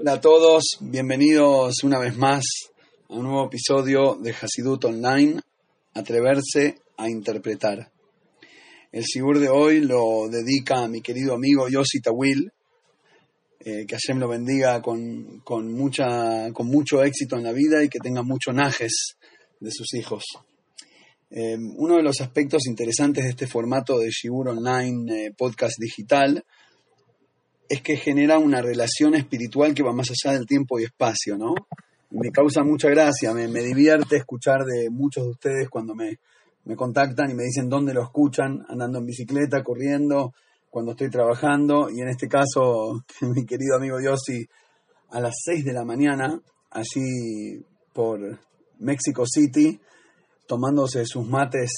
Hola a todos, bienvenidos una vez más a un nuevo episodio de Hasidut Online, Atreverse a Interpretar. El Sibur de hoy lo dedica a mi querido amigo Yossi Tawil, eh, que Hashem lo bendiga con, con, mucha, con mucho éxito en la vida y que tenga mucho najes de sus hijos. Eh, uno de los aspectos interesantes de este formato de Shibur Online eh, podcast digital es que genera una relación espiritual que va más allá del tiempo y espacio, ¿no? Me causa mucha gracia, me, me divierte escuchar de muchos de ustedes cuando me, me contactan y me dicen dónde lo escuchan, andando en bicicleta, corriendo, cuando estoy trabajando, y en este caso, mi querido amigo Yossi, a las 6 de la mañana, allí por Mexico City, tomándose sus mates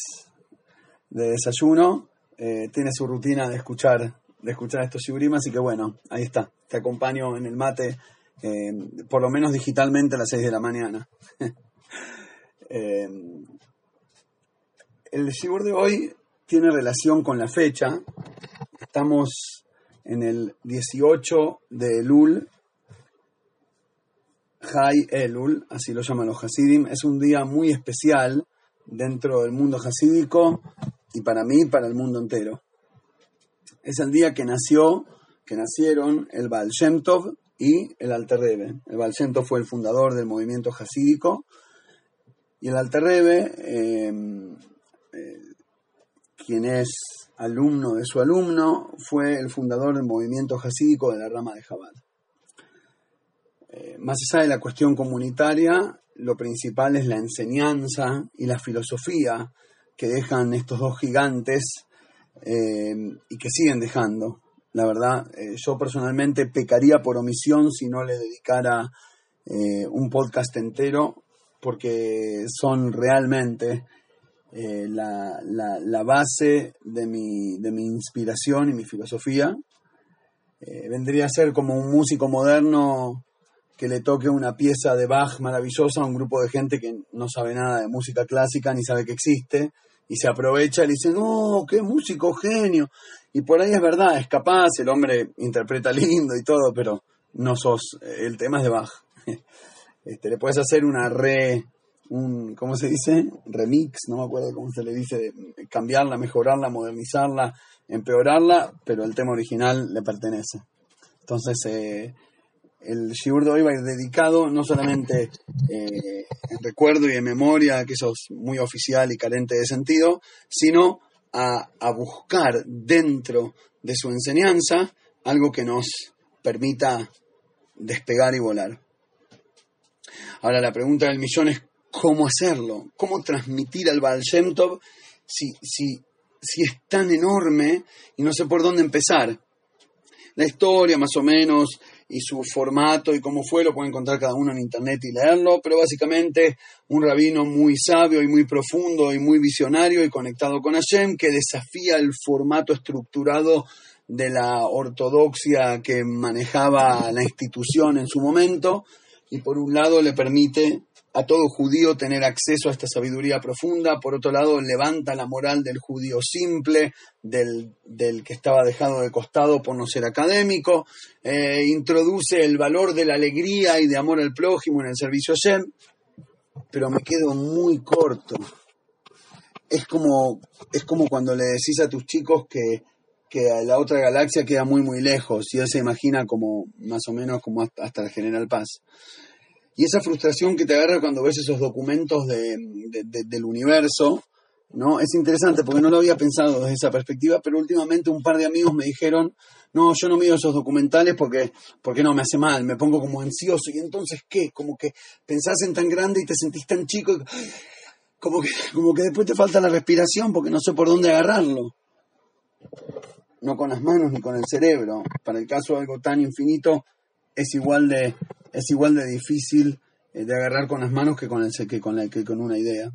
de desayuno, eh, tiene su rutina de escuchar, de escuchar estos shiburim, así que bueno, ahí está, te acompaño en el mate, eh, por lo menos digitalmente a las 6 de la mañana. eh, el shibur de hoy tiene relación con la fecha. Estamos en el 18 de Elul, Hay Elul, así lo llaman los Hasidim. Es un día muy especial dentro del mundo hasídico y para mí, para el mundo entero. Es el día que nació, que nacieron el Baal Shem Tov y el Alter Rebbe. El Baal Shem Tov fue el fundador del movimiento hasídico y el Alter Rebbe eh, quien es alumno de su alumno, fue el fundador del movimiento hasídico de la rama de Jabal. Eh, más allá de la cuestión comunitaria, lo principal es la enseñanza y la filosofía que dejan estos dos gigantes eh, y que siguen dejando. La verdad, eh, yo personalmente pecaría por omisión si no le dedicara un podcast entero, porque son realmente eh, la, la, la, base de mi, de mi, inspiración y mi filosofía. Eh, vendría a ser como un músico moderno que le toque una pieza de Bach maravillosa a un grupo de gente que no sabe nada de música clásica ni sabe que existe y se aprovecha y le dice, no, qué músico genio. Y por ahí es verdad, es capaz, el hombre interpreta lindo y todo, pero no sos, el tema es de Bach. Este, le puedes hacer una re un, ¿cómo se dice? Remix, no me acuerdo cómo se le dice, cambiarla, mejorarla, modernizarla, empeorarla, pero el tema original le pertenece. Entonces, eh, el Shiur de hoy va a ir dedicado no solamente eh, en recuerdo y en memoria, que eso es muy oficial y carente de sentido, sino a, a buscar dentro de su enseñanza algo que nos permita despegar y volar. Ahora la pregunta del millón es cómo hacerlo, cómo transmitir al Baal Shem si, si, si es tan enorme y no sé por dónde empezar. La historia más o menos y su formato y cómo fue lo pueden encontrar cada uno en internet y leerlo, pero básicamente un rabino muy sabio y muy profundo y muy visionario y conectado con Hashem que desafía el formato estructurado de la ortodoxia que manejaba la institución en su momento y por un lado le permite a todo judío tener acceso a esta sabiduría profunda, por otro lado levanta la moral del judío simple, del, del que estaba dejado de costado por no ser académico, eh, introduce el valor de la alegría y de amor al prójimo en el servicio a Shem, pero me quedo muy corto. Es como, es como cuando le decís a tus chicos que, que la otra galaxia queda muy muy lejos y él se imagina como más o menos como hasta, hasta el General Paz. Y esa frustración que te agarra cuando ves esos documentos de, de, de, del universo, ¿no? Es interesante porque no lo había pensado desde esa perspectiva, pero últimamente un par de amigos me dijeron, no, yo no miro esos documentales porque, porque no, me hace mal, me pongo como ansioso. Y entonces, ¿qué? Como que pensás en tan grande y te sentís tan chico, y, como, que, como que después te falta la respiración porque no sé por dónde agarrarlo. No con las manos ni con el cerebro. Para el caso de algo tan infinito, es igual de, es igual de difícil eh, de agarrar con las manos que con, el, que con, la, que con una idea.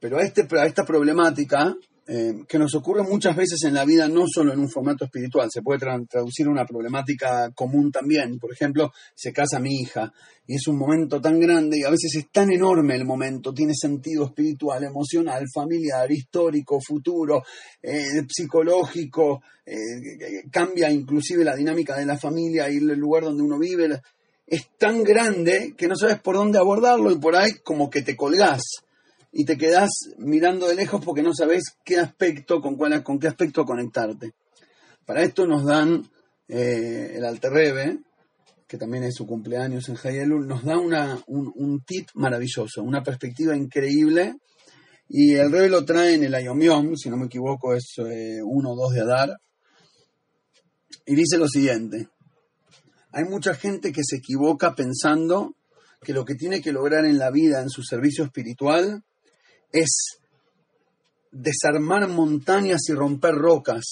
Pero este, a esta problemática eh, que nos ocurre muchas veces en la vida, no solo en un formato espiritual, se puede traducir una problemática común también. Por ejemplo, se casa mi hija y es un momento tan grande y a veces es tan enorme el momento, tiene sentido espiritual, emocional, familiar, histórico, futuro, eh, psicológico, eh, cambia inclusive la dinámica de la familia y el lugar donde uno vive. Es tan grande que no sabes por dónde abordarlo y por ahí como que te colgás y te quedás mirando de lejos porque no sabes qué aspecto, con, cuál, con qué aspecto conectarte. Para esto nos dan eh, el Alterrebe, que también es su cumpleaños en Hayelul, nos da una, un, tip maravilloso, una perspectiva increíble. Y el Rebe lo trae en el Ayomiom, si no me equivoco, es eh, uno o dos de Adar. Y dice lo siguiente: hay mucha gente que se equivoca pensando que lo que tiene que lograr en la vida, en su servicio espiritual, es desarmar montañas y romper rocas.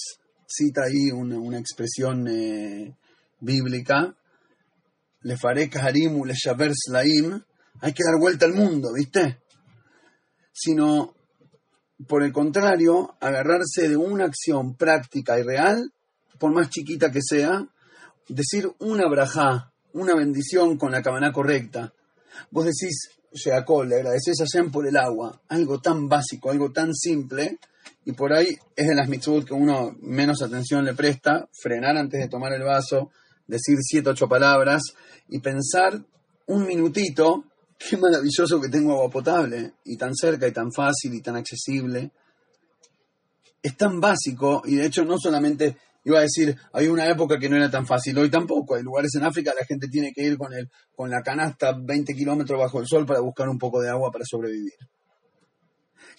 Cita ahí una, expresión eh, bíblica. Le faré kaharim le slaim. Hay que dar vuelta al mundo, ¿viste? Sino, por el contrario, agarrarse de una acción práctica y real, por más chiquita que sea, decir una brajá, una bendición con la cabana correcta. Vos decís, Sheakol, le agradeces a Hashem por el agua, algo tan básico, algo tan simple, y por ahí es de las mitzvot que uno menos atención le presta, frenar antes de tomar el vaso, decir siete, ocho palabras y pensar un minutito, qué maravilloso que tengo agua potable, y tan cerca y tan fácil y tan accesible. Es tan básico, y de hecho no solamente iba a decir, hay una época que no era tan fácil, hoy tampoco. Hay lugares en África, la gente tiene que ir con, el, con la canasta 20 kilómetros bajo el sol para buscar un poco de agua para sobrevivir.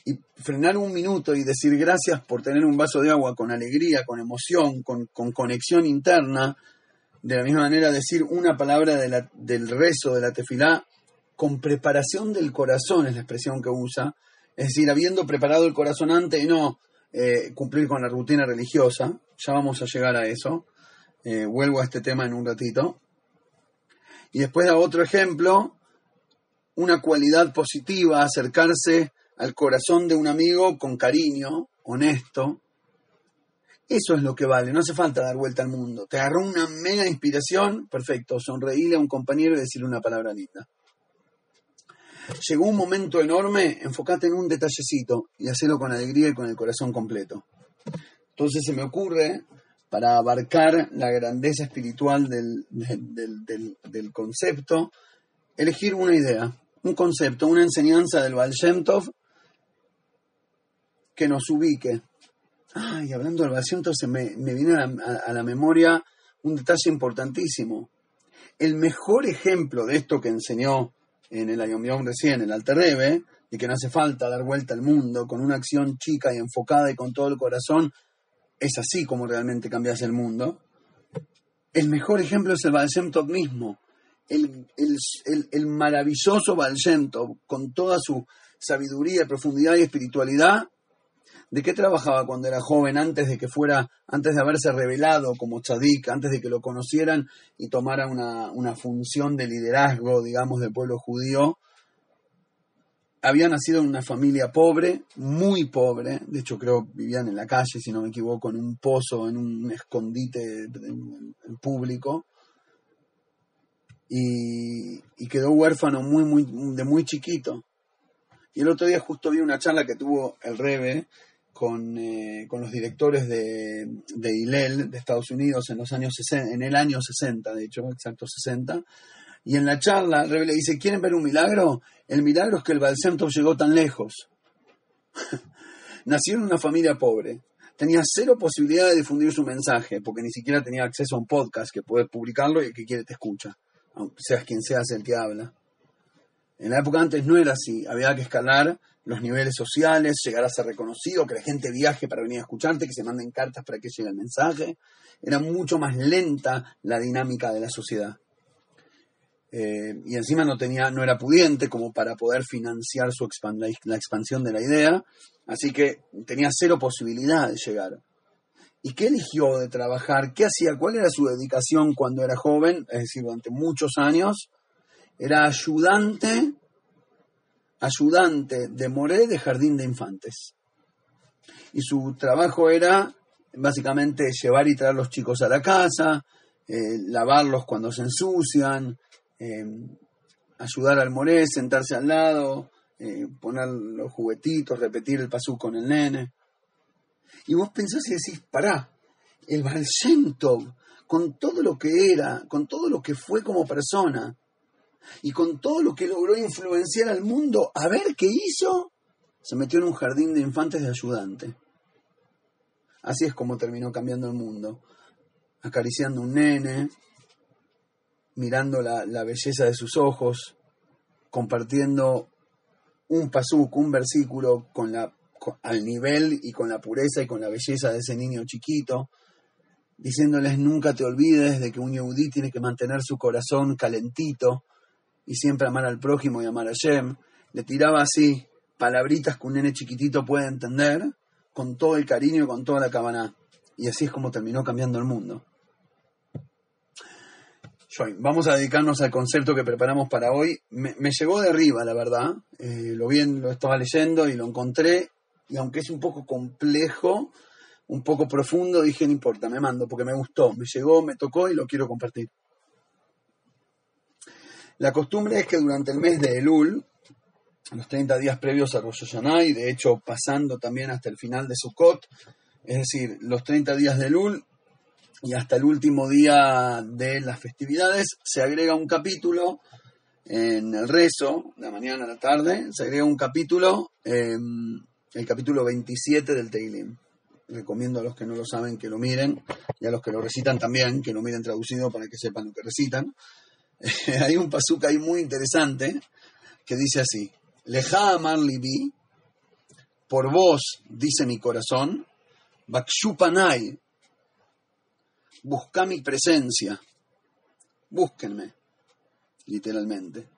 Y frenar un minuto y decir gracias por tener un vaso de agua con alegría, con emoción, con, conexión interna, de la misma manera decir una palabra del rezo de la tefilá con preparación del corazón, es la expresión que usa, es decir, habiendo preparado el corazón antes y no eh, cumplir con la rutina religiosa, ya vamos a llegar a eso, eh, vuelvo a este tema en un ratito. Y después da otro ejemplo, una cualidad positiva, acercarse al corazón de un amigo con cariño, honesto. Eso es lo que vale, no hace falta dar vuelta al mundo. Te agarró una mega inspiración, perfecto, sonreírle a un compañero y decirle una palabra linda. Llegó un momento enorme, enfócate en un detallecito y hacelo con alegría y con el corazón completo. Entonces se me ocurre, para abarcar la grandeza espiritual del, del, concepto, elegir una idea, un concepto, una enseñanza del Baal que nos ubique. Ay, hablando del Baal se me, viene a la, memoria un detalle importantísimo. El mejor ejemplo de esto que enseñó en el Ayom recién, el Alterrebe, de que no hace falta dar vuelta al mundo con una acción chica y enfocada y con todo el corazón, es así como realmente cambias el mundo. El mejor ejemplo es el Baal mismo, el, el, maravilloso Baal con toda su sabiduría, profundidad y espiritualidad. ¿De qué trabajaba cuando era joven, antes de que fuera, antes de haberse revelado como tzadik, antes de que lo conocieran y tomara una, una función de liderazgo, digamos, del pueblo judío? había nacido en una familia pobre, muy pobre, de hecho creo vivían en la calle, si no me equivoco, en un pozo, en un escondite público, y, quedó huérfano muy, muy, de muy chiquito. Y el otro día justo vi una charla que tuvo el Rebe con, eh, con los directores de, de ILEL de Estados Unidos en los años 60, en el año 60, de hecho, exacto 60, y en la charla, Rebe le dice, ¿quieren ver un milagro? El milagro es que el Balsemtov llegó tan lejos. Nació en una familia pobre. Tenía cero posibilidad de difundir su mensaje, porque ni siquiera tenía acceso a un podcast que puede publicarlo y el que quiere te escucha, aunque seas quien seas el que habla. En la época antes no era así, había que escalar los niveles sociales, llegar a ser reconocido, que la gente viaje para venir a escucharte, que se manden cartas para que llegue el mensaje. Era mucho más lenta la dinámica de la sociedad. Eh, y encima no tenía, no era pudiente como para poder financiar su la, expansión de la idea, así que tenía cero posibilidad de llegar. ¿Y qué eligió de trabajar? ¿Qué hacía? ¿Cuál era su dedicación cuando era joven? Es decir, durante muchos años. Era ayudante, ayudante de Moré de Jardín de Infantes. Y su trabajo era básicamente llevar y traer los chicos a la casa, eh, lavarlos cuando se ensucian, eh, ayudar al moré, sentarse al lado, eh, poner los juguetitos, repetir el pasú con el nene. Y vos pensás y decís, pará, el Baal con todo lo que era, con todo lo que fue como persona, y con todo lo que logró influenciar al mundo, a ver qué hizo, se metió en un jardín de infantes de ayudante. Así es como terminó cambiando el mundo, acariciando un nene, mirando la, belleza de sus ojos, compartiendo un pasuk, un versículo con la, al nivel y con la pureza y con la belleza de ese niño chiquito, diciéndoles nunca te olvides de que un yehudí tiene que mantener su corazón calentito y siempre amar al prójimo y amar a Shem. Le tiraba así palabritas que un nene chiquitito puede entender con todo el cariño y con toda la cabana. Y así es como terminó cambiando el mundo. Vamos a dedicarnos al concepto que preparamos para hoy. Me, llegó de arriba, la verdad. Eh, lo bien lo estaba leyendo y lo encontré. Y aunque es un poco complejo, un poco profundo, dije, no importa, me mando, porque me gustó, me llegó, me tocó y lo quiero compartir. La costumbre es que durante el mes de Elul, los 30 días previos a Rosh Hashanah, y de hecho pasando también hasta el final de Sukkot, es decir, los 30 días de Elul, y hasta el último día de las festividades se agrega un capítulo en el rezo, de la mañana a la tarde, se agrega un capítulo, em, el capítulo 27 del Teilim. Recomiendo a los que no lo saben que lo miren y a los que lo recitan también, que lo miren traducido para que sepan lo que recitan. Hay un pasuk ahí muy interesante que dice así, Leja amar libi, por vos, dice mi corazón, bakshupanai, busca mi presencia, búsquenme, literalmente.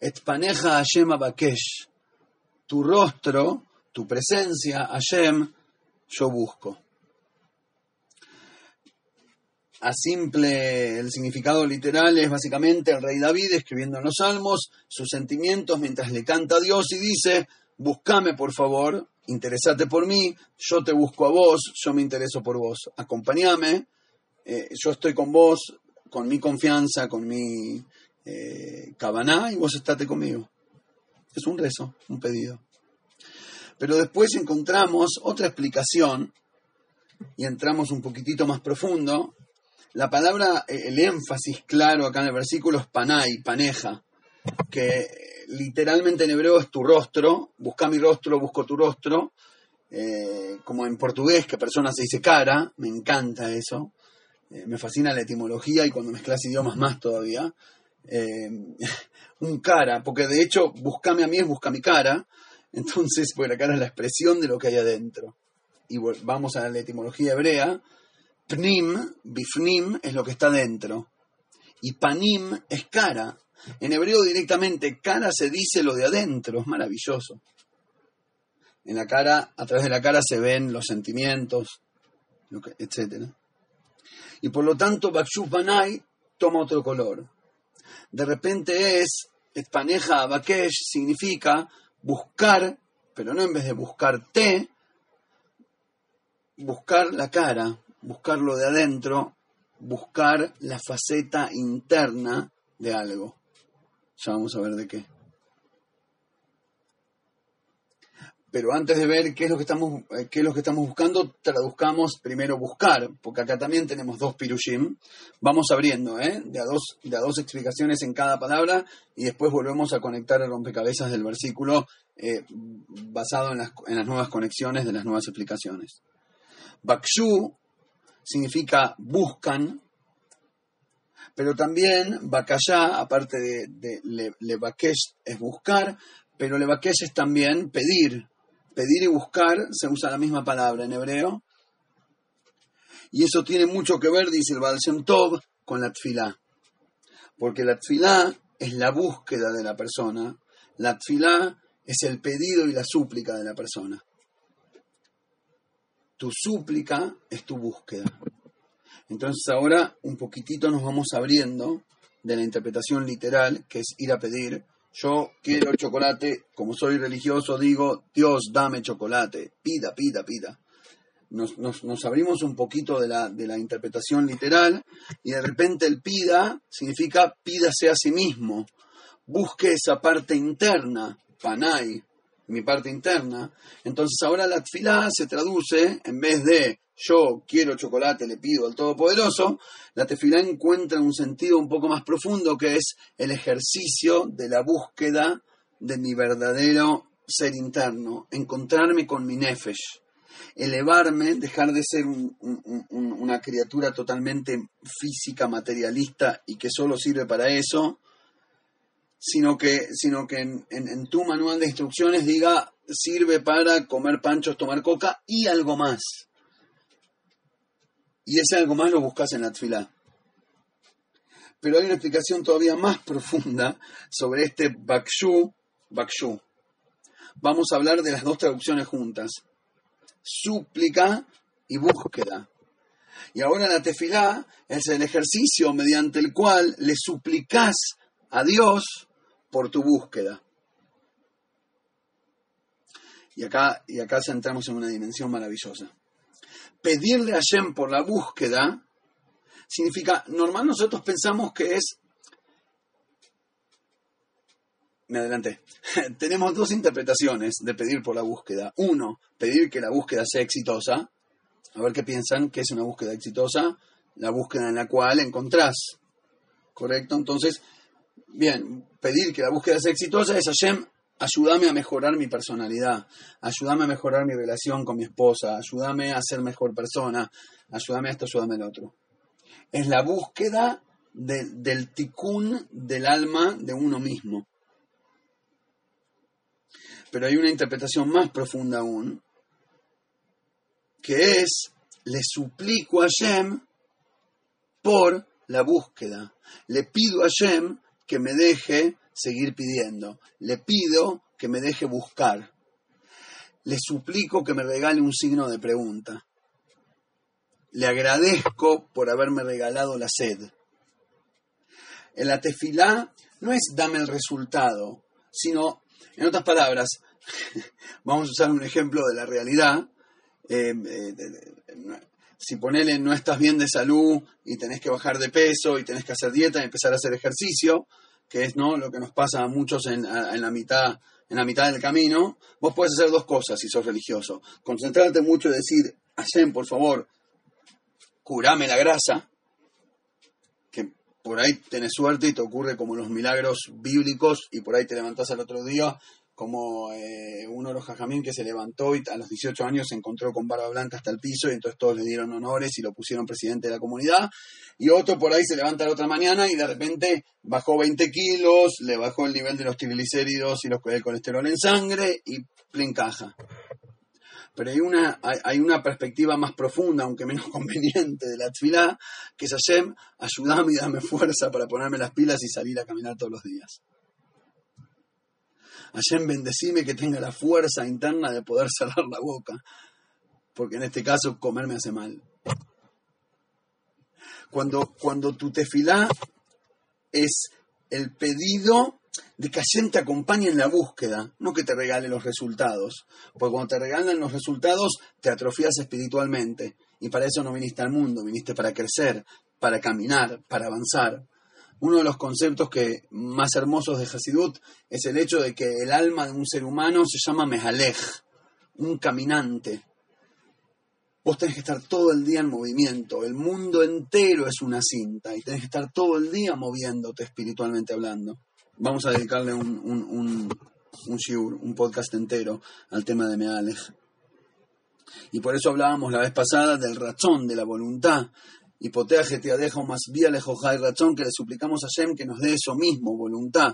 Et paneja Hashem abakesh, tu rostro, tu presencia, Hashem, yo busco. A simple, el significado literal es básicamente el rey David escribiendo en los salmos sus sentimientos mientras le canta a Dios y dice, búscame por favor, interesate por mí, yo te busco a vos, yo me intereso por vos, acompáñame, eh, yo estoy con vos, con mi confianza, con mi eh, y vos estate conmigo. Es un rezo, un pedido. Pero después encontramos otra explicación y entramos un poquitito más profundo. La palabra, eh, el énfasis claro acá en el versículo es panay, paneja, que literalmente en hebreo es tu rostro, busca mi rostro, busco tu rostro, eh, como en portugués, que persona se dice cara, me encanta eso. Eh, me fascina la etimología y cuando mezclas idiomas más todavía. Un cara, porque de hecho, buscame a mí es busca mi cara, entonces, porque la cara es la expresión de lo que hay adentro. Y vamos a la etimología hebrea, pnim, bifnim, es lo que está dentro. Y panim es cara. En hebreo directamente, cara se dice lo de adentro, es maravilloso. En la cara, a través de la cara se ven los sentimientos, etcétera y por lo tanto Bakshu toma otro color. De repente es, Espaneja Bakesh significa buscar, pero no en vez de buscarte, buscar la cara, buscar lo de adentro, buscar la faceta interna de algo. Ya vamos a ver de qué. Pero antes de ver qué es lo que estamos, eh, qué es lo que estamos buscando, traduzcamos primero buscar, porque acá también tenemos dos pirushim. Vamos abriendo, ¿eh? De a dos, de a dos explicaciones en cada palabra y después volvemos a conectar el rompecabezas del versículo eh, basado en las, en las nuevas conexiones de las nuevas explicaciones. Bakshu significa buscan, pero también Bakashá, aparte de, de es buscar, pero Levakesh es también pedir, pedir y buscar se usa la misma palabra en hebreo. Y eso tiene mucho que ver, dice el Baal Shem Tov, con la tfilá. Porque la tfilá es la búsqueda de la persona. La tfilá es el pedido y la súplica de la persona. Tu súplica es tu búsqueda. Entonces ahora un poquitito nos vamos abriendo de la interpretación literal, que es ir a pedir, Yo quiero chocolate, como soy religioso digo, Dios dame chocolate, pida, pida, pida. Nos, nos, abrimos un poquito de la, de la interpretación literal y de repente el pida significa pídase a sí mismo, busque esa parte interna, panay, mi parte interna. Entonces ahora la tfilá se traduce, en vez de yo quiero chocolate, le pido al Todopoderoso, la tefilá encuentra un sentido un poco más profundo que es el ejercicio de la búsqueda de mi verdadero ser interno, encontrarme con mi nefesh, elevarme, dejar de ser una criatura totalmente física, materialista y que solo sirve para eso, sino que, sino que en, tu manual de instrucciones diga sirve para comer panchos, tomar coca y algo más. Y ese algo más lo buscas en la tfilá. Pero hay una explicación todavía más profunda sobre este bakshu, bakshu. Vamos a hablar de las dos traducciones juntas. Súplica y búsqueda. Y ahora la tefilá es el ejercicio mediante el cual le suplicas a Dios por tu búsqueda. Y acá, y acá entramos en una dimensión maravillosa. Pedirle a Shem por la búsqueda significa, normal nosotros pensamos que es... Me adelanté. Tenemos dos interpretaciones de pedir por la búsqueda. Uno, pedir que la búsqueda sea exitosa. A ver qué piensan que es una búsqueda exitosa. La búsqueda en la cual encontrás. ¿Correcto? Entonces, bien, pedir que la búsqueda sea exitosa es Hashem, ayúdame a mejorar mi personalidad, ayúdame a mejorar mi relación con mi esposa, ayúdame a ser mejor persona, ayúdame a esto, ayúdame al otro. Es la búsqueda del ticún del alma de uno mismo. Pero hay una interpretación más profunda aún, que es, le suplico a Hashem por la búsqueda. Le pido a Hashem que me deje seguir pidiendo. Le pido que me deje buscar. Le suplico que me regale un signo de pregunta. Le agradezco por haberme regalado la sed. En la tefilá no es dame el resultado, sino, en otras palabras, vamos a usar un ejemplo de la realidad. Eh, eh, si ponele no estás bien de salud y tenés que bajar de peso y tenés que hacer dieta y empezar a hacer ejercicio, que es ¿no? lo que nos pasa a muchos en, la mitad, en la mitad del camino, vos puedes hacer dos cosas si sos religioso. Concentrarte mucho y decir, Hashem, por favor, curame la grasa, que por ahí tenés suerte y te ocurre como los milagros bíblicos y por ahí te levantás al otro día como eh, uno de los jajamín que se levantó y a los 18 años se encontró con barba blanca hasta el piso y entonces todos le dieron honores y lo pusieron presidente de la comunidad. Y otro por ahí se levanta la otra mañana y de repente bajó 20 kilos, le bajó el nivel de los triglicéridos y los, colesterol en sangre y plin caja. Pero hay una, hay, una perspectiva más profunda, aunque menos conveniente, de la tfilá, que es Hashem, ayúdame y dame fuerza para ponerme las pilas y salir a caminar todos los días. Hashem bendecime que tenga la fuerza interna de poder cerrar la boca, porque en este caso comer me hace mal. Cuando, cuando tu tefilá es el pedido de que Hashem te acompañe en la búsqueda, no que te regale los resultados. Porque cuando te regalan los resultados, te atrofías espiritualmente. Y para eso no viniste al mundo, viniste para crecer, para caminar, para avanzar uno de los conceptos que más hermosos de Hasidut es el hecho de que el alma de un ser humano se llama Mehalej, un caminante. Vos tenés que estar todo el día en movimiento, el mundo entero es una cinta y tenés que estar todo el día moviéndote espiritualmente hablando. Vamos a dedicarle un, un, un, un un podcast entero al tema de Mehalej. Y por eso hablábamos la vez pasada del razón, de la voluntad, y te dejo más vía lejos y razón que le suplicamos a Shem que nos dé eso mismo, voluntad.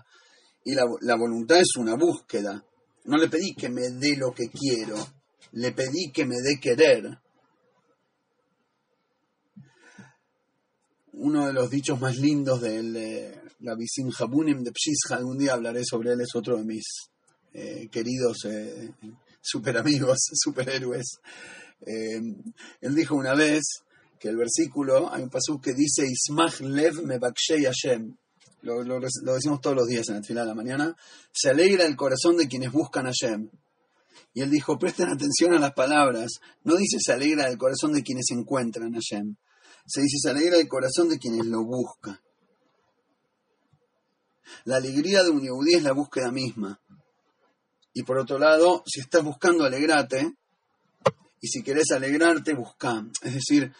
Y la, la, voluntad es una búsqueda. No le pedí que me dé lo que quiero, le pedí que me dé querer. Uno de los dichos más lindos de la Visim Habunim de Pshisha, algún día hablaré sobre él, es otro de mis eh, queridos eh, super amigos, superhéroes. Eh, él dijo una vez, que el versículo, hay un pasú que dice, Ismach lev me Hashem. lo, lo- lo decimos todos los días en el final de la mañana, se alegra el corazón de quienes buscan a Shem. Y él dijo, presten atención a las palabras. No dice se alegra el corazón de quienes encuentran a Shem. Se dice se alegra el corazón de quienes lo buscan. La alegría de un yehudí es la búsqueda misma. Y por otro lado, si estás buscando alegrarte, y si querés alegrarte, busca. Es decir,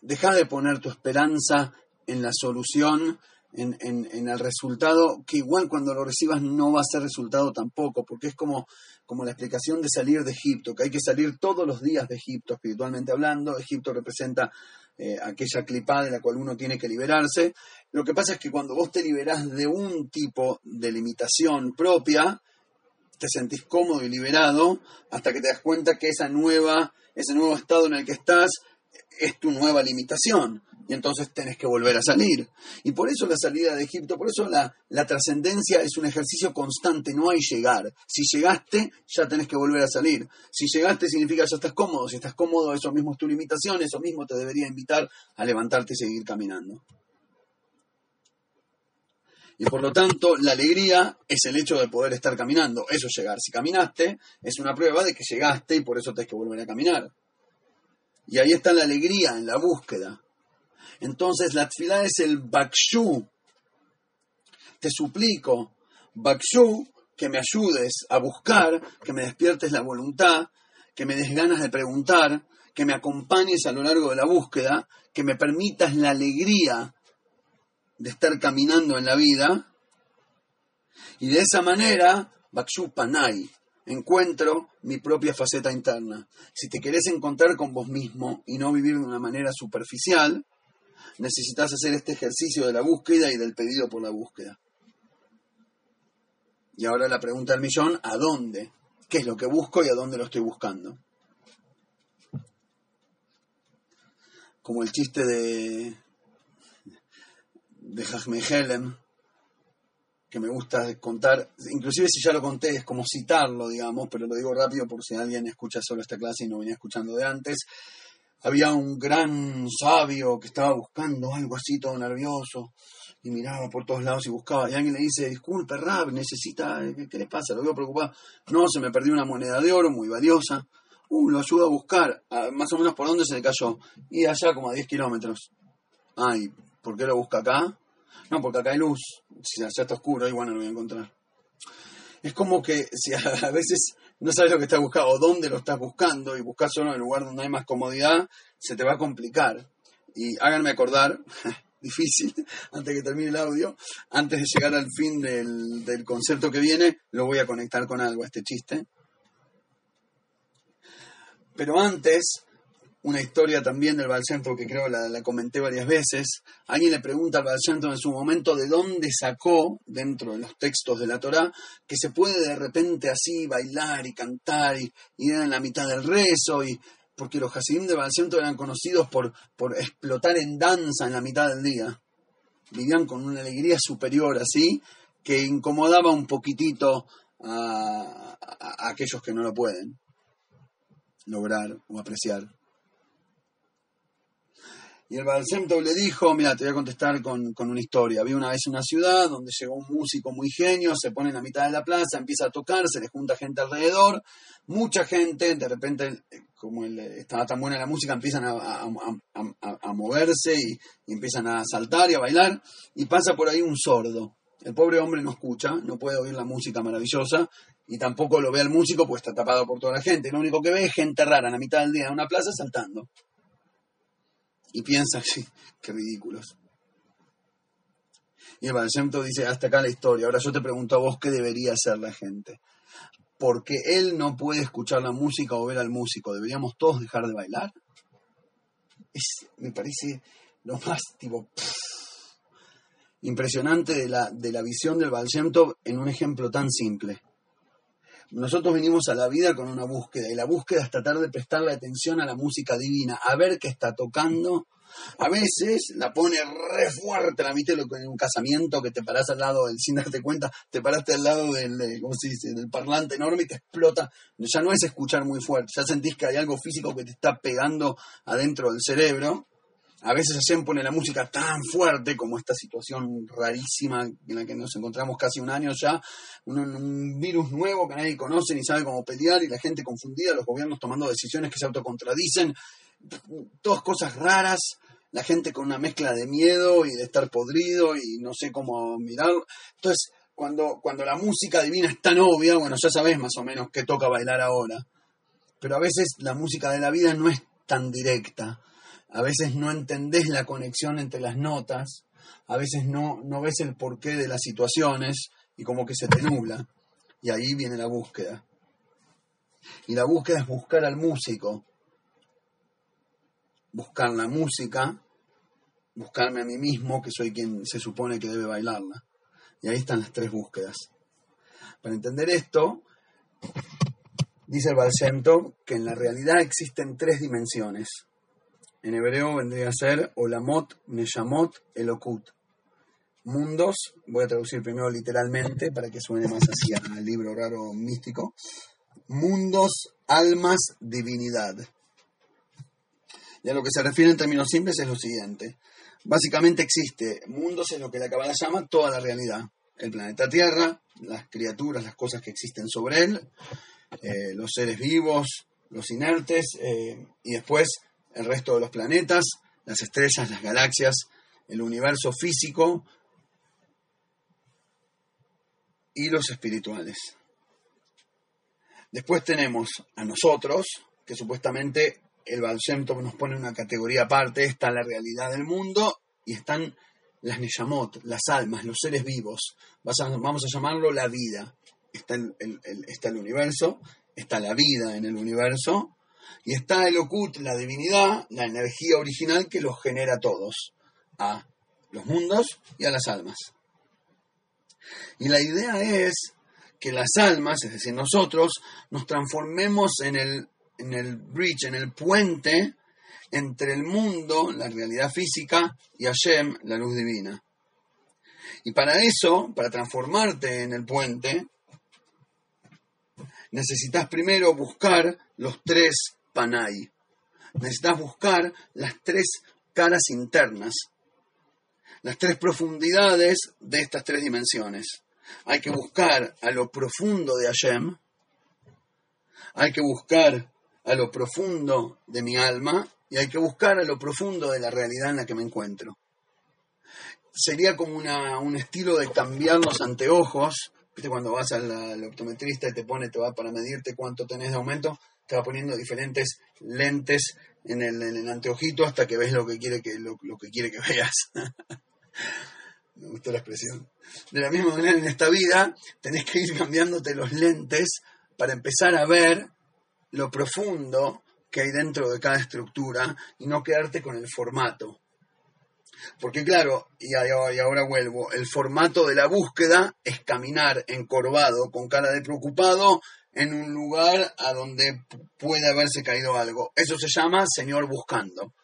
deja de poner tu esperanza en la solución, en, en- el resultado, que igual cuando lo recibas no va a ser resultado tampoco, porque es como, como la explicación de salir de Egipto, que hay que salir todos los días de Egipto, espiritualmente hablando. Egipto representa eh, aquella clipa de la cual uno tiene que liberarse. Lo que pasa es que cuando vos te liberás de un tipo de limitación propia, te sentís cómodo y liberado hasta que te das cuenta que esa nueva, ese nuevo estado en el que estás es tu nueva limitación. Y entonces tenés que volver a salir. Y por eso la salida de Egipto, por eso la, la trascendencia es un ejercicio constante, no hay llegar. Si llegaste, ya tenés que volver a salir. Si llegaste significa ya estás cómodo. Si estás cómodo, eso mismo es tu limitación, eso mismo te debería invitar a levantarte y seguir caminando. Y por lo tanto, la alegría es el hecho de poder estar caminando. Eso es llegar. Si caminaste, es una prueba de que llegaste y por eso tenés que volver a caminar. Y ahí está la alegría en la búsqueda. Entonces, la tfilá es el bakshu. Te suplico, bakshu, que me ayudes a buscar, que me despiertes la voluntad, que me des ganas de preguntar, que me acompañes a lo largo de la búsqueda, que me permitas la alegría de estar caminando en la vida. Y de esa manera, Bakshu Panay, encuentro mi propia faceta interna. Si te querés encontrar con vos mismo y no vivir de una manera superficial, necesitas hacer este ejercicio de la búsqueda y del pedido por la búsqueda. Y ahora la pregunta del millón, ¿a dónde? ¿Qué es lo que busco y a dónde lo estoy buscando? Como el chiste de, de Helem, que me gusta contar, inclusive si ya lo conté, es como citarlo, digamos, pero lo digo rápido por si alguien escucha solo esta clase y no venía escuchando de antes. Había un gran sabio que estaba buscando algo así todo nervioso y miraba por todos lados y buscaba. Y alguien le dice, disculpe, Rab, necesita, ¿qué, le pasa? Lo veo preocupado. No, se me perdió una moneda de oro muy valiosa. Uh, lo ayudo a buscar. Ah, más o menos por dónde se le cayó. Y allá como a 10 kilómetros. Ay, ¿por qué lo busca acá? No, porque acá hay luz. Si allá está oscuro, ahí bueno, lo voy a encontrar. Es como que si a veces no sabes lo que estás buscando o dónde lo estás buscando y buscas solo en el lugar donde hay más comodidad, se te va a complicar. Y háganme acordar, difícil, antes que termine el audio, antes de llegar al fin del, del concepto que viene, lo voy a conectar con algo, este chiste. Pero antes, una historia también del Tov, que creo la, la comenté varias veces. Alguien le pregunta al Tov en su momento de dónde sacó, dentro de los textos de la Torá, que se puede de repente así bailar y cantar y, y en la mitad del rezo, y porque los Hasidim de Tov eran conocidos por, por explotar en danza en la mitad del día. Vivían con una alegría superior así, que incomodaba un poquitito a aquellos que no lo pueden lograr o apreciar. Y el Baal le dijo, mira, te voy a contestar con, con una historia. Había una vez una ciudad donde llegó un músico muy genio, se pone en la mitad de la plaza, empieza a tocar, se le junta gente alrededor, mucha gente, de repente, eh, como eh, estaba tan buena la música, empiezan a, moverse y, empiezan a saltar y a bailar, y pasa por ahí un sordo. El pobre hombre no escucha, no puede oír la música maravillosa, y tampoco lo ve al músico, pues está tapado por toda la gente. Lo único que ve es gente rara en la mitad del día en una plaza saltando y piensa, sí, qué ridículos. Y el Tov dice, hasta acá la historia. Ahora yo te pregunto a vos qué debería hacer la gente. Porque él no puede escuchar la música o ver al músico. ¿Deberíamos todos dejar de bailar? Es, me parece lo más tipo impresionante de la, de la visión del Tov en un ejemplo tan simple. Nosotros venimos a la vida con una búsqueda y la búsqueda es tratar de prestarle atención a la música divina, a ver qué está tocando. A veces la pone re fuerte, la viste en un casamiento que te parás al lado del, sin darte cuenta, te paraste al lado del, eh, ¿cómo se dice? del parlante enorme y te explota. Ya no es escuchar muy fuerte, ya sentís que hay algo físico que te está pegando adentro del cerebro. A veces Hashem pone la música tan fuerte como esta situación rarísima en la que nos encontramos casi un año ya, un, virus nuevo que nadie conoce ni sabe cómo pelear y la gente confundida, los gobiernos tomando decisiones que se autocontradicen, todas cosas raras, la gente con una mezcla de miedo y de estar podrido y no sé cómo mirar. Entonces, cuando, cuando la música divina es tan obvia, bueno, ya sabes más o menos qué toca bailar ahora. Pero a veces la música de la vida no es tan directa a veces no entendés la conexión entre las notas, a veces no, no ves el porqué de las situaciones y como que se te nubla. Y ahí viene la búsqueda. Y la búsqueda es buscar al músico, buscar la música, buscarme a mí mismo, que soy quien se supone que debe bailarla. Y ahí están las tres búsquedas. Para entender esto, dice el Balsento que en la realidad existen tres dimensiones en hebreo vendría a ser Olamot, Neshamot, Elokut. Mundos, voy a traducir primero literalmente para que suene más así al libro raro místico. Mundos, almas, divinidad. Y a lo que se refiere en términos simples es lo siguiente. Básicamente existe, mundos es lo que la Kabbalah llama toda la realidad. El planeta Tierra, las criaturas, las cosas que existen sobre él, eh, los seres vivos, los inertes, eh, y después el resto de los planetas, las estrellas, las galaxias, el universo físico y los espirituales. Después tenemos a nosotros, que supuestamente el Baal nos pone una categoría aparte, está la realidad del mundo y están las Neyamot, las almas, los seres vivos. Vamos a llamarlo la vida. Está está el universo, está la vida en el universo y está el Okut, la divinidad, la energía original que los genera a todos, a los mundos y a las almas. Y la idea es que las almas, es decir, nosotros, nos transformemos en el, en el bridge, en el puente entre el mundo, la realidad física, y Hashem, la luz divina. Y para eso, para transformarte en el puente, necesitas primero buscar los tres panay. Necesitas buscar las tres caras internas, las tres profundidades de estas tres dimensiones. Hay que buscar a lo profundo de Hashem, hay que buscar a lo profundo de mi alma y hay que buscar a lo profundo de la realidad en la que me encuentro. Sería como un estilo de cambiar los anteojos, ¿viste? cuando vas al, al optometrista y te pone, te va para medirte cuánto tenés de aumento, va poniendo diferentes lentes en el, anteojito hasta que ves lo que quiere que, lo, que, quiere que veas. Me gustó la expresión. De la misma manera, en esta vida tenés que ir cambiándote los lentes para empezar a ver lo profundo que hay dentro de cada estructura y no quedarte con el formato. Porque claro, y ahora vuelvo, el formato de la búsqueda es caminar encorvado, con cara de preocupado, en un lugar a donde puede haberse caído algo. Eso se llama Señor buscando.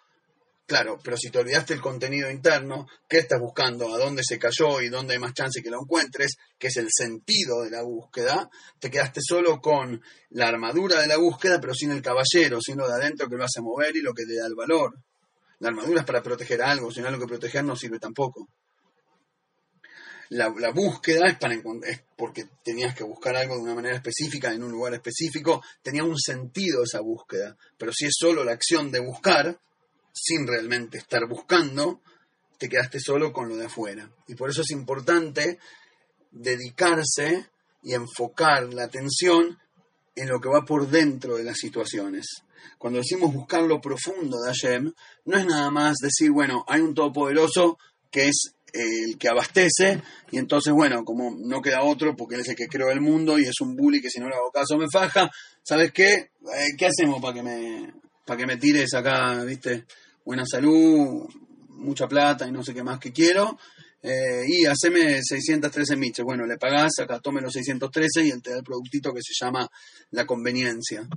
Claro, pero si te olvidaste el contenido interno, ¿qué estás buscando? ¿A dónde se cayó y dónde hay más chance que lo encuentres? Que es el sentido de la búsqueda. Te quedaste solo con la armadura de la búsqueda, pero sin el caballero, sin lo de adentro que lo hace mover y lo que te da el valor. La armadura es para proteger algo, si no lo que proteger no sirve tampoco la, búsqueda es, para, es porque tenías que buscar algo de una manera específica, en un lugar específico, tenía un sentido esa búsqueda. Pero si es solo la acción de buscar, sin realmente estar buscando, te quedaste solo con lo de afuera. Y por eso es importante dedicarse y enfocar la atención en lo que va por dentro de las situaciones. Cuando decimos buscar lo profundo de Hashem, no es nada más decir, bueno, hay un todopoderoso que es el que abastece, y entonces, bueno, como no queda otro, porque él es el que creó el mundo y es un bully que si no le hago caso me faja, ¿sabes qué? Eh, ¿Qué hacemos para que me para que me tires acá, viste? Buena salud, mucha plata y no sé qué más que quiero. Eh, y haceme 613 miches. Bueno, le pagás, acá tome los 613 y él te da el productito que se llama la conveniencia.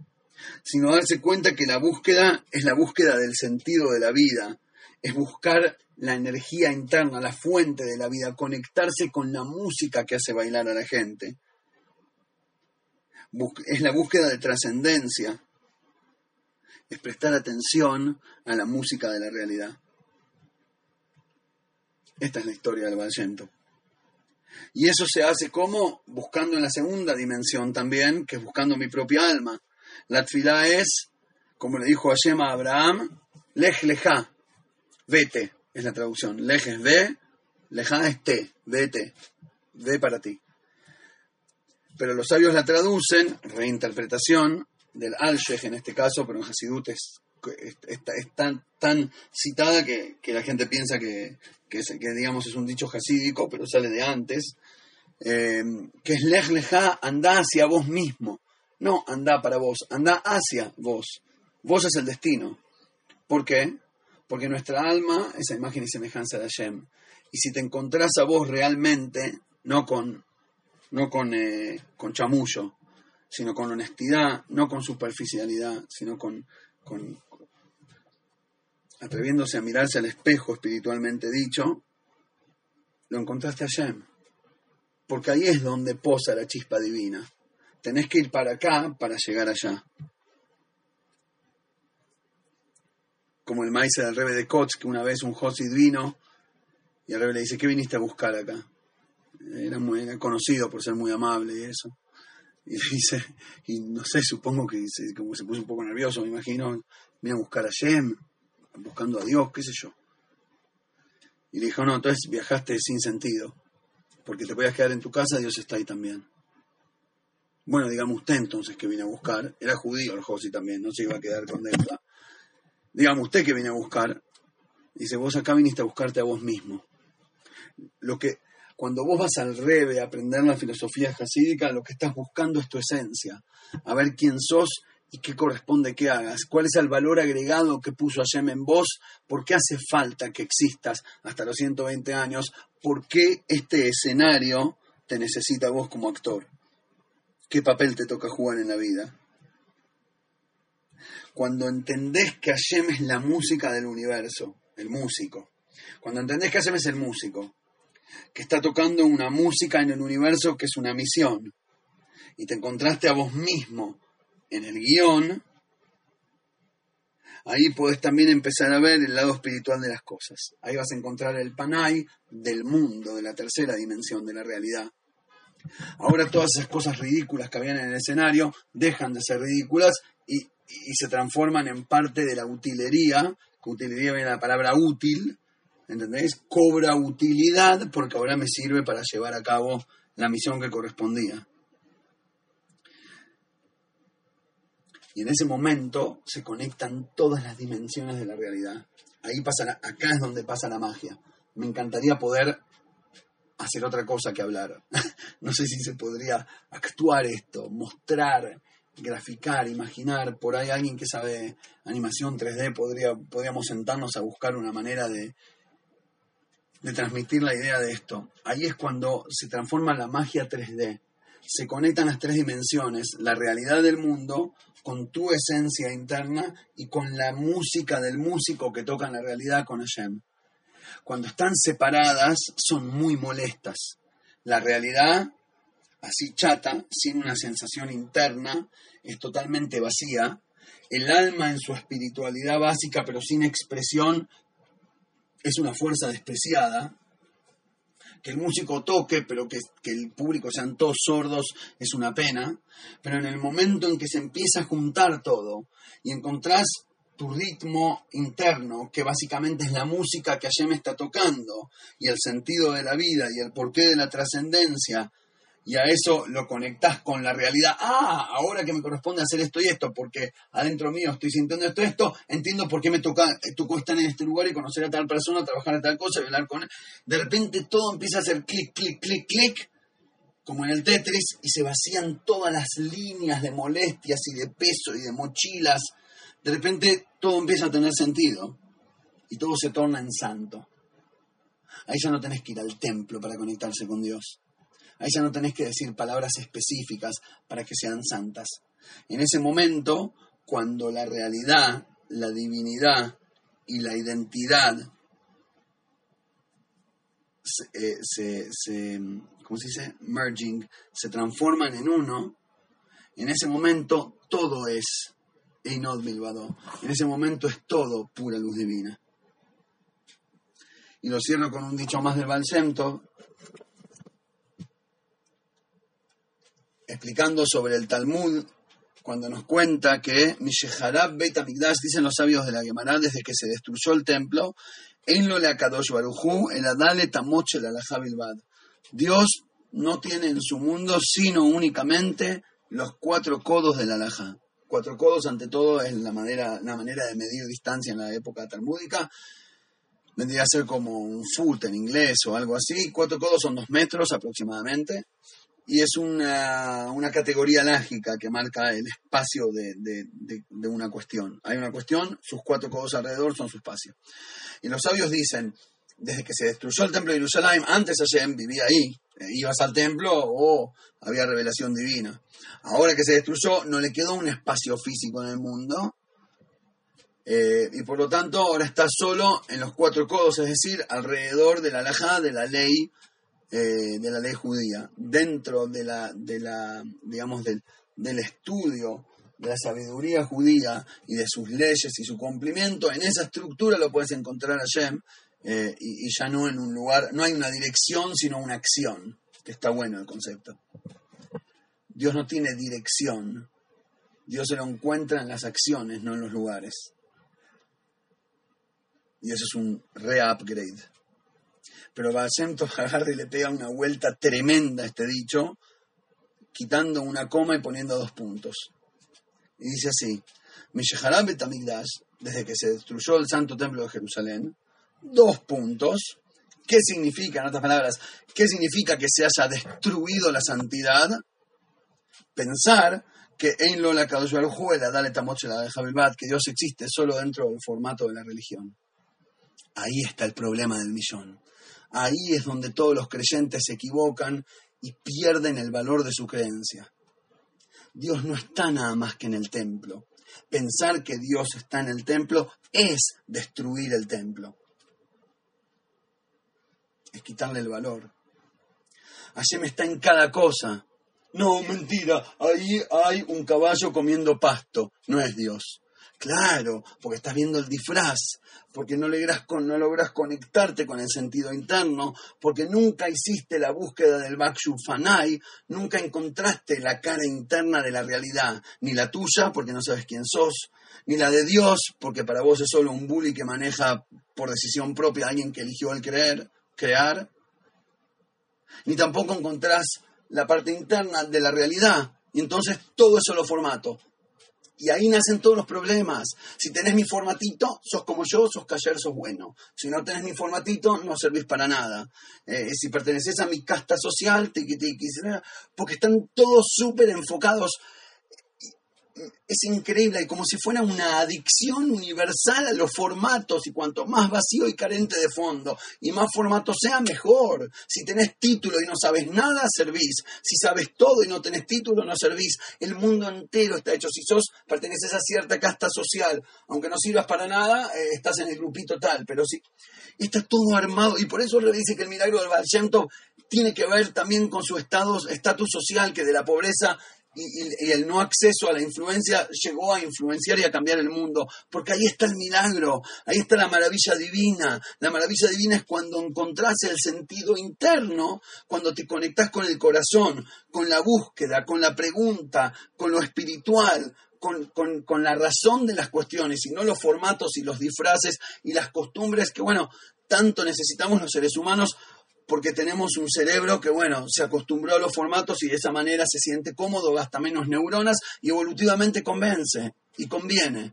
Sino darse cuenta que la búsqueda es la búsqueda del sentido de la vida, es buscar la energía interna, la fuente de la vida, conectarse con la música que hace bailar a la gente. Es la búsqueda de trascendencia, es prestar atención a la música de la realidad. Esta es la historia del Baal Y eso se hace como buscando en la segunda dimensión también, que es buscando mi propia alma. La tfilá es, como le dijo Hashem a Abraham, lej leja, vete, es la traducción. Lej es ve, leja es te, vete, ve para ti. Pero los sabios la traducen, reinterpretación, del al en este caso, pero en Hasidut es, tan, tan, citada que, la gente piensa que, que, digamos, es un dicho hasídico, pero sale de antes, eh, que es lej leja, anda hacia vos mismo. No anda para vos, anda hacia vos. Vos es el destino. ¿Por qué? Porque nuestra alma es imagen y semejanza de Hashem. Y si te encontrás a vos realmente, no con, no con, eh, con chamullo, sino con honestidad, no con superficialidad, sino con, con atreviéndose a mirarse al espejo espiritualmente dicho, lo encontraste a Hashem. Porque ahí es donde posa la chispa divina. Tenés que ir para acá para llegar allá. Como el maíz del Rebe de Kotz, que una vez un Josid vino y el Rebe le dice, ¿qué viniste a buscar acá? Era, muy, conocido por ser muy amable y eso. Y dice, y no sé, supongo que se, como se puso un poco nervioso, me imagino, vine a buscar a Shem, buscando a Dios, qué sé yo. Y le dijo, no, entonces viajaste sin sentido, porque te podías quedar en tu casa, Dios está ahí también. Bueno, digamos usted entonces que viene a buscar, era judío el Josi también, no se iba a quedar con deuda. Digamos usted que viene a buscar, dice, vos acá viniste a buscarte a vos mismo. Lo que, cuando vos vas al Rebe a aprender la filosofía jasídica, lo que estás buscando es tu esencia, a ver quién sos y qué corresponde que hagas, cuál es el valor agregado que puso Hashem en vos, por qué hace falta que existas hasta los 120 años, por qué este escenario te necesita vos como actor qué papel te toca jugar en la vida. Cuando entendés que Hashem es la música del universo, el músico, cuando entendés que Hashem es el músico, que está tocando una música en el universo que es una misión, y te encontraste a vos mismo en el guion, ahí podés también empezar a ver el lado espiritual de las cosas. Ahí vas a encontrar el panay del mundo, de la tercera dimensión de la realidad. Ahora todas esas cosas ridículas que habían en el escenario dejan de ser ridículas y, se transforman en parte de la utilería, que utilería viene la palabra útil, ¿entendéis? Cobra utilidad porque ahora me sirve para llevar a cabo la misión que correspondía. Y en ese momento se conectan todas las dimensiones de la realidad. Ahí pasa, acá es donde pasa la magia. Me encantaría poder hacer otra cosa que hablar. no sé si se podría actuar esto, mostrar, graficar, imaginar. Por ahí alguien que sabe animación 3D podría, podríamos sentarnos a buscar una manera de, de transmitir la idea de esto. Ahí es cuando se transforma la magia 3D. Se conectan las tres dimensiones, la realidad del mundo con tu esencia interna y con la música del músico que toca en la realidad con Hashem cuando están separadas, son muy molestas. La realidad, así chata, sin una sensación interna, es totalmente vacía. El alma en su espiritualidad básica, pero sin expresión, es una fuerza despreciada. Que el músico toque, pero que, el público sean todos sordos, es una pena. Pero en el momento en que se empieza a juntar todo y encontrás tu ritmo interno, que básicamente es la música que me está tocando, y el sentido de la vida, y el porqué de la trascendencia, y a eso lo conectás con la realidad. Ah, ahora que me corresponde hacer esto y esto, porque adentro mío estoy sintiendo esto y esto, entiendo por qué me toca, tocó estar en este lugar y conocer a tal persona, trabajar a tal cosa, hablar con él. De repente todo empieza a hacer clic, clic, clic, clic, como en el Tetris, y se vacían todas las líneas de molestias y de peso y de mochilas de repente todo empieza a tener sentido y todo se torna en santo. Ahí ya no tenés que ir al templo para conectarse con Dios. Ahí ya no tenés que decir palabras específicas para que sean santas. En ese momento, cuando la realidad, la divinidad y la identidad se, eh, se, ¿cómo se dice? Merging, se transforman en uno, en ese momento todo es en ese momento es todo pura luz divina. y lo cierro con un dicho más del Balsemto, explicando sobre el Talmud, cuando nos cuenta que Misheharab Beit Amigdash, dicen los sabios de la Gemara, desde que se destruyó el templo, en lo le akadosh barujú, el adale tamoche el bad. Dios no tiene en su mundo sino únicamente los cuatro codos del alajá. Cuatro codos, ante todo, es la manera, la manera de medir distancia en la época talmúdica. Vendría a ser como un foot en inglés o algo así. Cuatro codos son dos metros aproximadamente. Y es una, una categoría lógica que marca el espacio de, de, una cuestión. Hay una cuestión, sus cuatro codos alrededor son su espacio. Y los sabios dicen, desde que se destruyó el templo de Jerusalén, antes Hashem vivía ahí, eh, ibas al templo o había revelación divina. Ahora que se destruyó, no le quedó un espacio físico en el mundo. Eh, y por lo tanto ahora está solo en los cuatro codos, es decir, alrededor de la alajá de la ley, eh, de la ley judía, dentro de la, de la digamos, del, del estudio de la sabiduría judía y de sus leyes y su cumplimiento, en esa estructura lo puedes encontrar a Shem eh, y, ya no en un lugar, no hay una dirección, sino una acción, que está bueno el concepto. Dios no tiene dirección, Dios se lo encuentra en las acciones, no en los lugares. Y eso es un re-upgrade. Pero Basento agarra y le pega una vuelta tremenda a este dicho, quitando una coma y poniendo dos puntos. Y dice así, desde que se destruyó el santo templo de Jerusalén, dos puntos. ¿Qué significa, en otras palabras, qué significa que se haya destruido la santidad? Pensar que en dale la de que Dios existe solo dentro del formato de la religión. Ahí está el problema del millón. Ahí es donde todos los creyentes se equivocan y pierden el valor de su creencia. Dios no está nada más que en el templo. Pensar que Dios está en el templo es destruir el templo es quitarle el valor. Hashem está en cada cosa. No, mentira, ahí hay un caballo comiendo pasto, no es Dios. Claro, porque estás viendo el disfraz, porque no logras, no logras conectarte con el sentido interno, porque nunca hiciste la búsqueda del Bakshu Fanai, nunca encontraste la cara interna de la realidad, ni la tuya, porque no sabes quién sos, ni la de Dios, porque para vos es solo un bully que maneja por decisión propia a alguien que eligió el creer crear, ni tampoco encontrás la parte interna de la realidad. Y entonces todo es solo formato. Y ahí nacen todos los problemas. Si tenés mi formatito, sos como yo, sos cayer, sos bueno. Si no tenés mi formatito, no servís para nada. Eh, si perteneces a mi casta social, tiqui, tiqui, porque están todos súper enfocados es increíble, como si fuera una adicción universal a los formatos y cuanto más vacío y carente de fondo y más formato sea, mejor. Si tenés título y no sabes nada, servís. Si sabes todo y no tenés título, no servís. El mundo entero está hecho. Si sos, perteneces a cierta casta social, aunque no sirvas para nada, eh, estás en el grupito tal, pero sí, está todo armado y por eso le dice que el milagro del Baal tiene que ver también con su estatus social, que de la pobreza y, el no acceso a la influencia llegó a influenciar y a cambiar el mundo, porque ahí está el milagro, ahí está la maravilla divina. La maravilla divina es cuando encontrás el sentido interno, cuando te conectás con el corazón, con la búsqueda, con la pregunta, con lo espiritual, con, con, la razón de las cuestiones y no los formatos y los disfraces y las costumbres que, bueno, tanto necesitamos los seres humanos porque tenemos un cerebro que, bueno, se acostumbró a los formatos y de esa manera se siente cómodo, gasta menos neuronas y evolutivamente convence y conviene.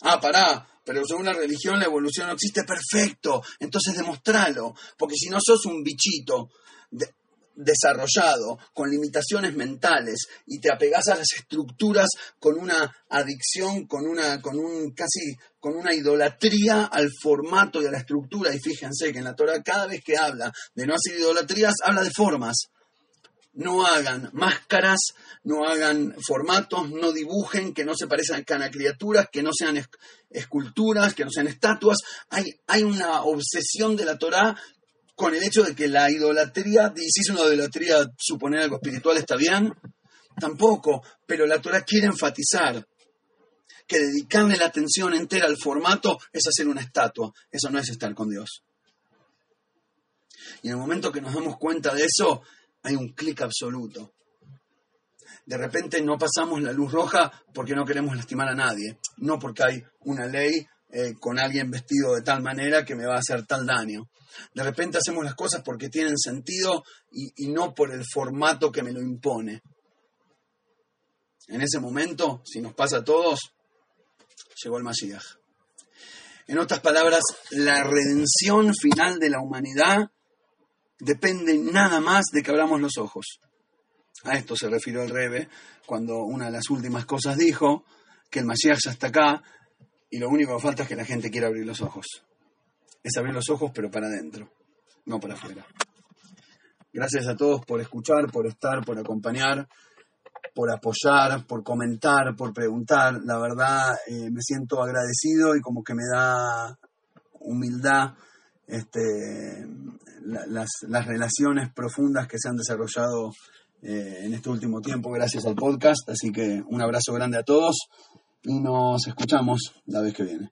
Ah, pará, pero según la religión la evolución no existe, perfecto, entonces demostralo, porque si no sos un bichito desarrollado, con limitaciones mentales, y te apegas a las estructuras con una adicción, con una, con un casi con una idolatría al formato y a la estructura. Y fíjense que en la Torah cada vez que habla de no hacer idolatrías, habla de formas. No hagan máscaras, no hagan formatos, no dibujen que no se parezcan a criaturas, que no sean esculturas, que no sean estatuas. Hay, hay una obsesión de la Torah con el hecho de que la idolatría, si una idolatría suponer algo espiritual está bien, tampoco, pero la Torah quiere enfatizar que dedicarle la atención entera al formato es hacer una estatua. Eso no es estar con Dios. Y en el momento que nos damos cuenta de eso, hay un clic absoluto. De repente no pasamos la luz roja porque no queremos lastimar a nadie, no porque hay una ley eh, con alguien vestido de tal manera que me va a hacer tal daño. De repente hacemos las cosas porque tienen sentido y, no por el formato que me lo impone. En ese momento, si nos pasa a todos, llegó el Mashiach. En otras palabras, la redención final de la humanidad depende nada más de que abramos los ojos. A esto se refirió el Rebe cuando una de las últimas cosas dijo que el Mashiach ya está acá y lo único que falta es que la gente quiera abrir los ojos. Es abrir los ojos, pero para adentro, no para afuera. Gracias a todos por escuchar, por estar, por acompañar, por apoyar, por comentar, por preguntar. La verdad, eh, me siento agradecido y como que me da humildad este, las, las, relaciones profundas que se han desarrollado eh, en este último tiempo gracias al podcast. Así que un abrazo grande a todos y nos escuchamos la vez que viene.